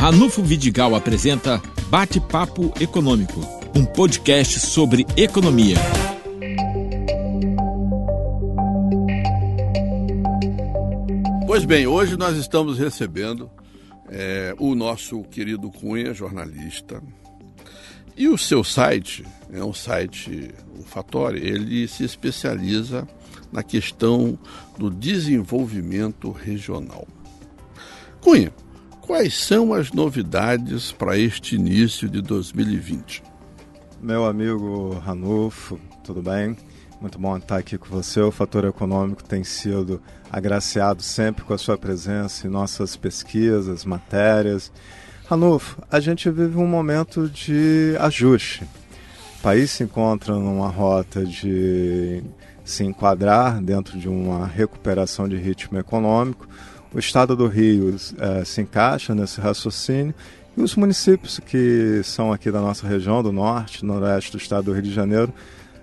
Ranulfo Vidigal apresenta Bate-Papo Econômico, um podcast sobre economia. Pois bem, hoje nós estamos recebendo é, o nosso querido Cunha, jornalista, e o seu site, é um site, o Fatori, ele se especializa na questão do desenvolvimento regional. Cunha, quais são as novidades para este início de 2020? Meu amigo Ranulfo, tudo bem? Muito bom estar aqui com você. O Fator Econômico tem sido agraciado sempre com a sua presença em nossas pesquisas, matérias. Ranulfo, a gente vive um momento de ajuste. O país se encontra numa rota de se enquadrar dentro de uma recuperação de ritmo econômico. O estado do Rio é, se encaixa nesse raciocínio e os municípios que são aqui da nossa região, do norte, noroeste do estado do Rio de Janeiro,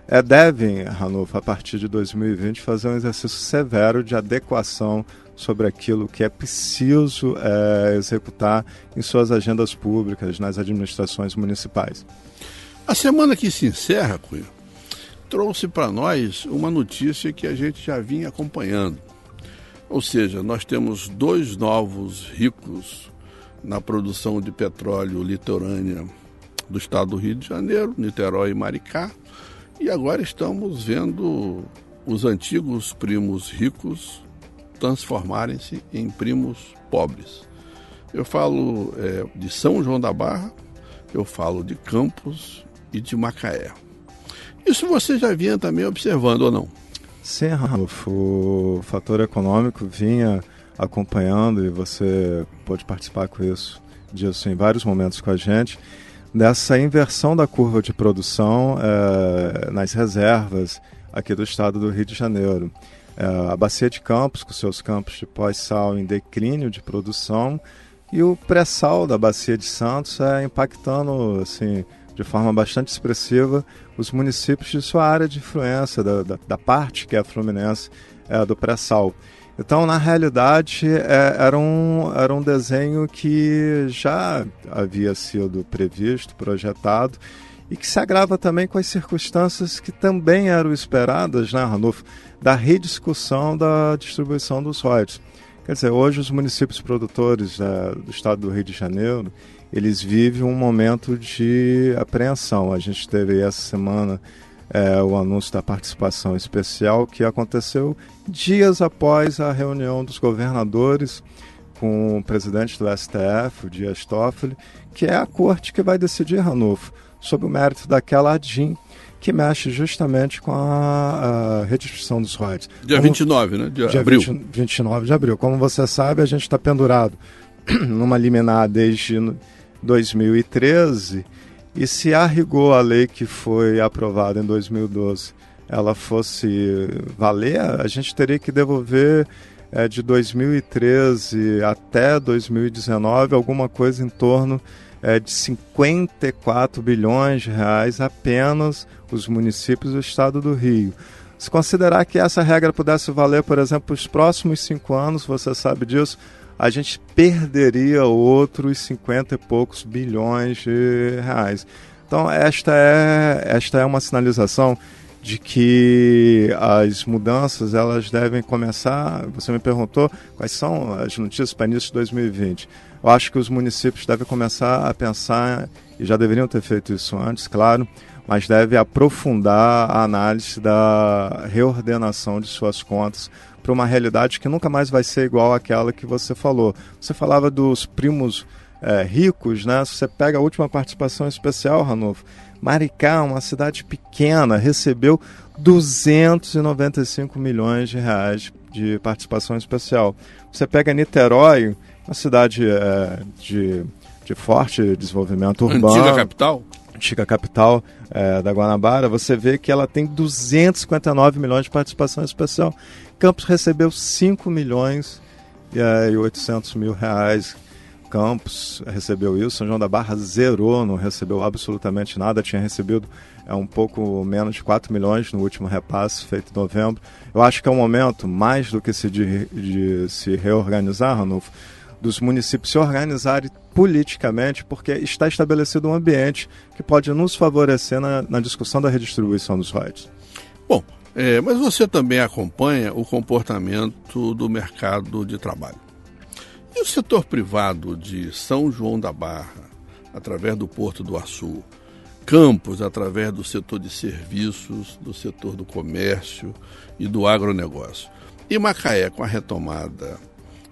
é, devem, Ranulfo, a partir de 2020, fazer um exercício severo de adequação sobre aquilo que é preciso é, executar em suas agendas públicas, nas administrações municipais. A semana que se encerra, Cunha, trouxe para nós uma notícia que a gente já vinha acompanhando. Ou seja, nós temos dois novos ricos na produção de petróleo litorânea do estado do Rio de Janeiro, Niterói e Maricá, e agora estamos vendo os antigos primos ricos transformarem-se em primos pobres. Eu falo é, de São João da Barra, eu falo de Campos e de Macaé. Isso você já vinha também observando ou não? Sim, Ralf, o fator econômico vinha acompanhando e você pode participar com isso, disso em vários momentos com a gente, dessa inversão da curva de produção é, nas reservas aqui do estado do Rio de Janeiro. É, a Bacia de Campos, com seus campos de pós-sal em declínio de produção, e o pré-sal da Bacia de Santos é impactando assim, de forma bastante expressiva os municípios de sua área de influência, da, da, da parte que é Fluminense é, do pré-sal. Então, na realidade, é, era, um, era um desenho que já havia sido previsto, projetado, e que se agrava também com as circunstâncias que também eram esperadas, né, Ranulfo, da rediscussão da distribuição dos royalties. Quer dizer, hoje os municípios produtores é, do estado do Rio de Janeiro, eles vivem um momento de apreensão. A gente teve essa semana é, o anúncio da participação especial que aconteceu dias após a reunião dos governadores com o presidente do STF, o Dias Toffoli, que é a corte que vai decidir, Ranulfo, sobre o mérito daquela ADIM que mexe justamente com a, a redistribuição dos royalties. Dia Como, 29, né? De dia abril. 20, 29 de abril. Como você sabe, a gente está pendurado numa liminar desde 2013 e se a rigor a lei que foi aprovada em 2012 ela fosse valer, a gente teria que devolver é, de 2013 até 2019 alguma coisa em torno é, de 54 bilhões de reais apenas os municípios do estado do Rio. Se considerar que essa regra pudesse valer, por exemplo, os próximos cinco anos, você sabe disso, a gente perderia outros 50 e poucos bilhões de reais. Então, esta é, esta é uma sinalização de que as mudanças elas devem começar. Você me perguntou quais são as notícias para início de 2020. Eu acho que os municípios devem começar a pensar, e já deveriam ter feito isso antes, claro, mas deve aprofundar a análise da reordenação de suas contas para uma realidade que nunca mais vai ser igual àquela que você falou. Você falava dos primos é, ricos, né? Se você pega a última participação especial, Ranulfo, Maricá, uma cidade pequena, recebeu 295 milhões de reais de participação especial. Você pega Niterói, uma cidade é, de, de forte desenvolvimento urbano. Antiga capital? Antiga capital é, da Guanabara, você vê que ela tem 259 milhões de participação especial. Campos recebeu 5 milhões e 800 mil reais. Campos recebeu isso, São João da Barra zerou, não recebeu absolutamente nada, tinha recebido é, um pouco menos de 4 milhões no último repasse feito em novembro. Eu acho que é um momento, mais do que se de, de se reorganizar, Ranulfo, dos municípios se organizarem politicamente, porque está estabelecido um ambiente que pode nos favorecer na, na discussão da redistribuição dos royalties. Bom, é, mas você também acompanha o comportamento do mercado de trabalho. E o setor privado de São João da Barra, através do Porto do Açu, Campos, através do setor de serviços, do setor do comércio e do agronegócio. E Macaé, com a retomada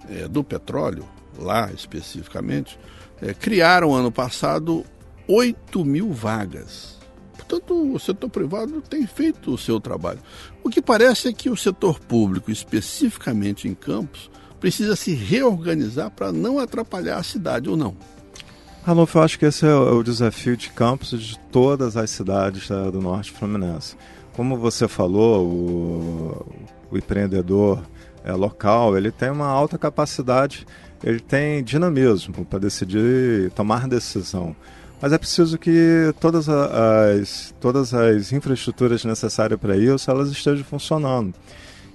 é, do petróleo, lá especificamente, é, criaram ano passado 8 mil vagas. Portanto, o setor privado tem feito o seu trabalho. O que parece é que o setor público, especificamente em Campos, precisa se reorganizar para não atrapalhar a cidade ou não. Ranulfo, eu acho que esse é o desafio de Campos de todas as cidades do norte fluminense. Como você falou, o, o empreendedor é, local, ele tem uma alta capacidade, ele tem dinamismo para decidir, tomar decisão. Mas é preciso que todas as, todas as infraestruturas necessárias para isso elas estejam funcionando.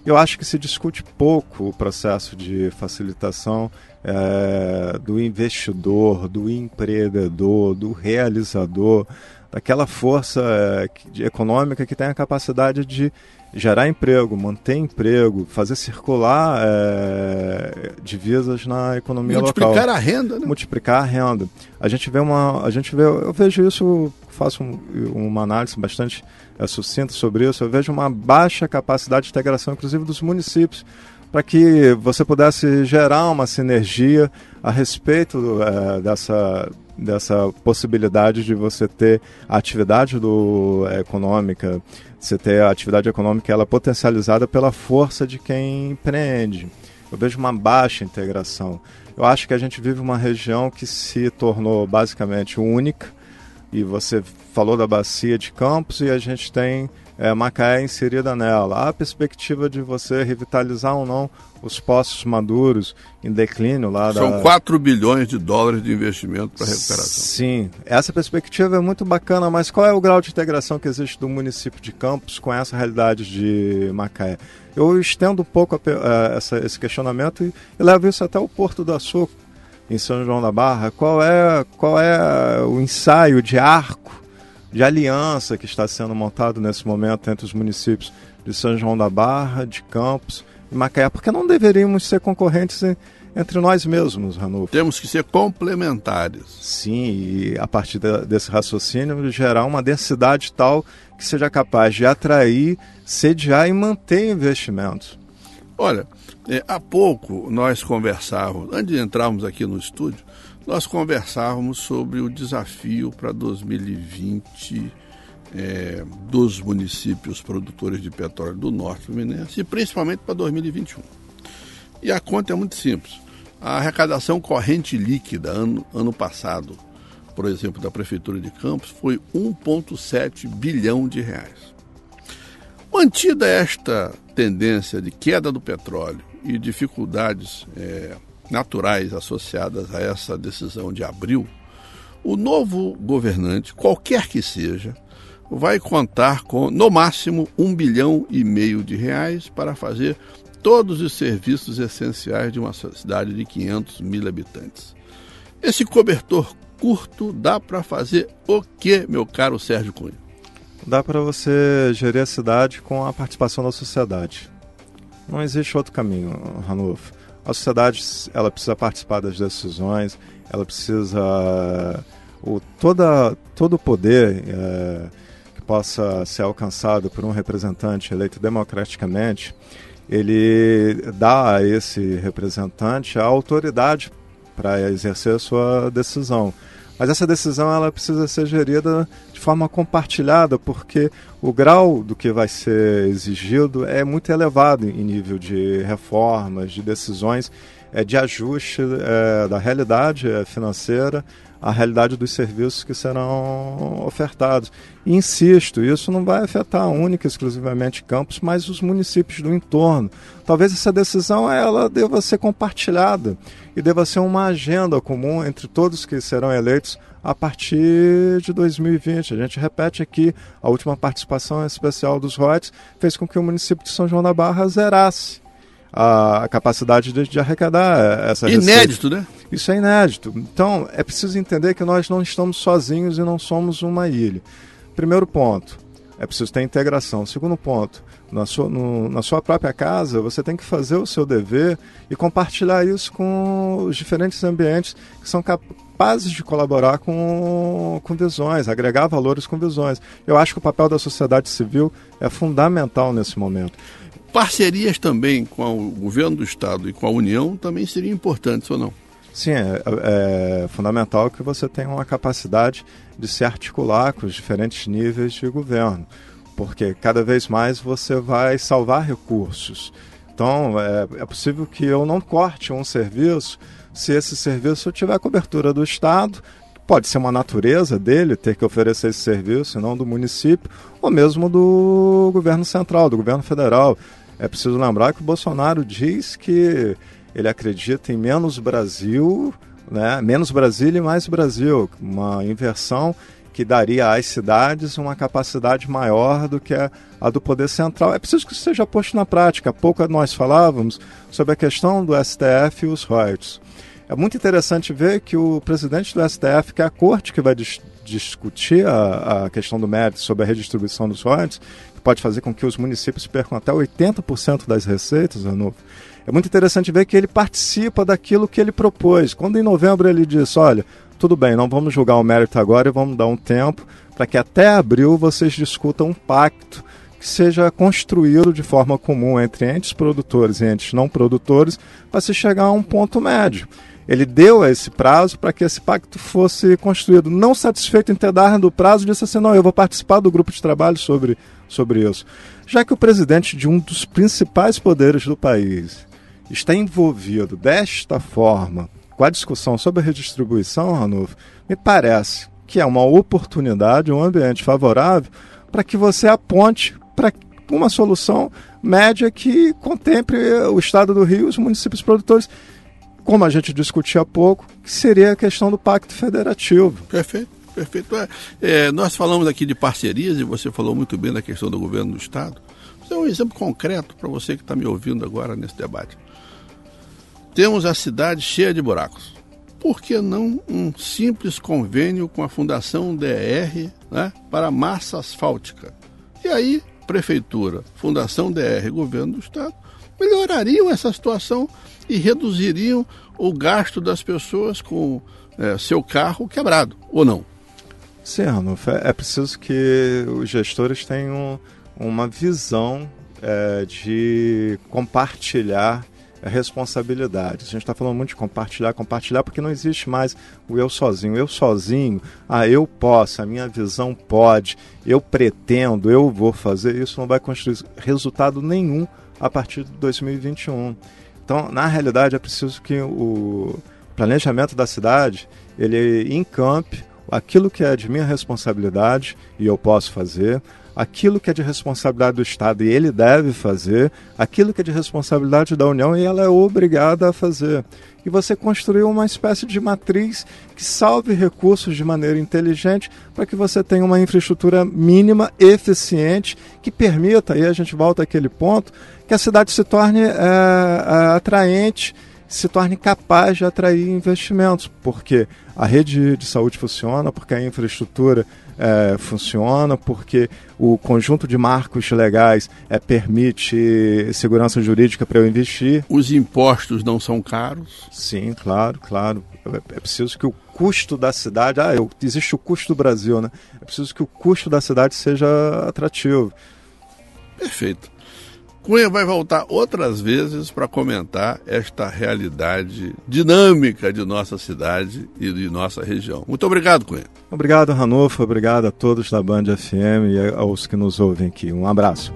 Eu acho que se discute pouco o processo de facilitação é, do investidor, do empreendedor, do realizador, daquela força é, econômica que tem a capacidade de gerar emprego, manter emprego, fazer circular é, divisas na economia Multiplicar local. Multiplicar a renda, né? Multiplicar a renda. A gente vê uma, a gente vê, eu vejo isso, faço um, uma análise bastante é, sucinta sobre isso. Eu vejo uma baixa capacidade de integração, inclusive dos municípios, para que você pudesse gerar uma sinergia a respeito é, dessa dessa possibilidade de você ter a atividade do, é, econômica você ter a atividade econômica ela potencializada pela força de quem empreende. Eu vejo uma baixa integração. Eu acho que a gente vive uma região que se tornou basicamente única, e você falou da bacia de Campos, e a gente tem é, Macaé inserida nela. A perspectiva de você revitalizar ou não os poços maduros em declínio lá São da... 4 bilhões de dólares de investimento para recuperação. Sim, essa perspectiva é muito bacana, mas qual é o grau de integração que existe do município de Campos com essa realidade de Macaé? Eu estendo um pouco a, a, essa, esse questionamento e, e levo isso até o Porto do Açúcar, em São João da Barra. Qual é, qual é o ensaio de arco de aliança que está sendo montado nesse momento entre os municípios de São João da Barra, de Campos e Macaé, porque não deveríamos ser concorrentes entre nós mesmos, Ranulfo. Temos que ser complementares. Sim, e a partir desse raciocínio gerar uma densidade tal que seja capaz de atrair, sediar e manter investimentos. Olha, é, há pouco nós conversávamos, antes de entrarmos aqui no estúdio, nós conversávamos sobre o desafio para 2020 é, dos municípios produtores de petróleo do Norte Fluminense e principalmente para 2021. E a conta é muito simples. A arrecadação corrente líquida ano, ano passado, por exemplo, da Prefeitura de Campos, foi 1,7 bilhão de reais. Mantida esta tendência de queda do petróleo e dificuldades é, naturais associadas a essa decisão de abril, o novo governante, qualquer que seja, vai contar com, no máximo, um bilhão e meio de reais para fazer todos os serviços essenciais de uma cidade de 500 mil habitantes. Esse cobertor curto dá para fazer o que, meu caro Sérgio Cunha? Dá para você gerir a cidade com a participação da sociedade. Não existe outro caminho, Ranulfo. A sociedade ela precisa participar das decisões, ela precisa o toda todo o poder é, que possa ser alcançado por um representante eleito democraticamente, ele dá a esse representante a autoridade para exercer a sua decisão. Mas essa decisão ela precisa ser gerida de forma compartilhada, porque o grau do que vai ser exigido é muito elevado em nível de reformas, de decisões, é, de ajuste é, da realidade é, financeira à realidade dos serviços que serão ofertados. E insisto, isso não vai afetar única e exclusivamente Campos, mas os municípios do entorno. Talvez essa decisão ela deva ser compartilhada e deva ser uma agenda comum entre todos que serão eleitos a partir de 2020. A gente repete aqui, a última participação especial dos ROTs fez com que o município de São João da Barra zerasse a, capacidade de, de, arrecadar essa Inédito, receita. né? Isso é inédito. Então, é preciso entender que nós não estamos sozinhos e não somos uma ilha. Primeiro ponto, é preciso ter integração. Segundo ponto, na sua, no, na sua própria casa, você tem que fazer o seu dever e compartilhar isso com os diferentes ambientes que são capazes de colaborar com, com visões, agregar valores com visões. Eu acho que o papel da sociedade civil é fundamental nesse momento. Parcerias também com o governo do Estado e com a União também seriam importantes ou não? Sim, é, é, fundamental que você tenha uma capacidade de se articular com os diferentes níveis de governo, porque cada vez mais você vai salvar recursos. Então, é, é possível que eu não corte um serviço se esse serviço tiver cobertura do Estado, pode ser uma natureza dele ter que oferecer esse serviço, não do município, ou mesmo do governo central, do governo federal. É preciso lembrar que o Bolsonaro diz que ele acredita em menos Brasil, né? menos Brasília e mais Brasil, uma inversão que daria às cidades uma capacidade maior do que a, a, do poder central. É preciso que isso seja posto na prática. Há pouco nós falávamos sobre a questão do STF e os royalties. É muito interessante ver que o presidente do STF, que é a corte que vai dis discutir a, a, questão do mérito sobre a redistribuição dos royalties, que pode fazer com que os municípios percam até 80% das receitas, Ranulfo, é muito interessante ver que ele participa daquilo que ele propôs. Quando em novembro ele disse: olha, tudo bem, não vamos julgar o mérito agora e vamos dar um tempo para que até abril vocês discutam um pacto que seja construído de forma comum entre entes produtores e entes não produtores para se chegar a um ponto médio. Ele deu esse prazo para que esse pacto fosse construído. Não satisfeito em ter dado o prazo, disse assim: não, eu vou participar do grupo de trabalho sobre, sobre isso. Já que o presidente de um dos principais poderes do país está envolvido desta forma com a discussão sobre a redistribuição, Ranulfo, me parece que é uma oportunidade, um ambiente favorável para que você aponte para uma solução média que contemple o Estado do Rio e os municípios produtores, como a gente discutiu há pouco, que seria a questão do Pacto Federativo. Perfeito. Perfeito. É, é, nós falamos aqui de parcerias e você falou muito bem da questão do governo do Estado. Isso é um exemplo concreto para você que está me ouvindo agora nesse debate. Temos a cidade cheia de buracos. Por que não um simples convênio com a Fundação DR né, para massa asfáltica? E aí, Prefeitura, Fundação DR, Governo do Estado, melhorariam essa situação e reduziriam o gasto das pessoas com é, seu carro quebrado, ou não? Sim, Ranulfo, é preciso que os gestores tenham uma visão é, de compartilhar responsabilidades. A gente está falando muito de compartilhar, compartilhar, porque não existe mais o eu sozinho. Eu sozinho, ah, eu posso, a minha visão pode, eu pretendo, eu vou fazer. Isso não vai construir resultado nenhum a partir de 2021. Então, na realidade, é preciso que o planejamento da cidade ele encampe aquilo que é de minha responsabilidade e eu posso fazer, aquilo que é de responsabilidade do Estado e ele deve fazer, aquilo que é de responsabilidade da União e ela é obrigada a fazer. E você construiu uma espécie de matriz que salve recursos de maneira inteligente para que você tenha uma infraestrutura mínima, eficiente, que permita, e a gente volta àquele ponto, que a cidade se torne é, atraente se torne capaz de atrair investimentos, porque a rede de saúde funciona, porque a infraestrutura é, funciona, porque o conjunto de marcos legais é, permite segurança jurídica para eu investir. Os impostos não são caros? Sim, claro, claro. É, é preciso que o custo da cidade. Ah, eu, existe o custo do Brasil, né? É preciso que o custo da cidade seja atrativo. Perfeito. Cunha vai voltar outras vezes para comentar esta realidade dinâmica de nossa cidade e de nossa região. Muito obrigado, Cunha. Obrigado, Ranulfo. Obrigado a todos da Band FM e aos que nos ouvem aqui. Um abraço.